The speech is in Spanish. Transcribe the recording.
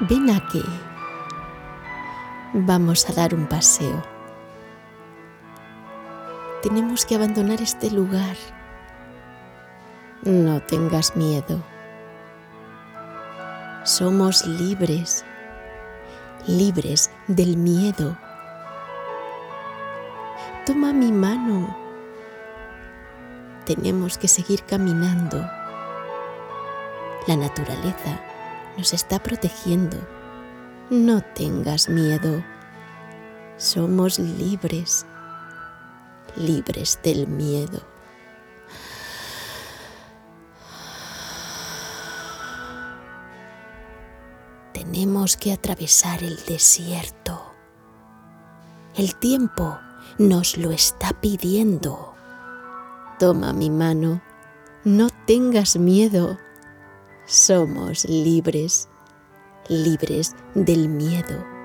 Ven aquí. Vamos a dar un paseo. Tenemos que abandonar este lugar. No tengas miedo. Somos libres, libres del miedo. Toma mi mano. Tenemos que seguir caminando. La naturaleza nos está protegiendo. No tengas miedo. Somos libres, libres del miedo. Tenemos que atravesar el desierto. El tiempo nos lo está pidiendo. Toma mi mano, no tengas miedo. Somos libres, libres del miedo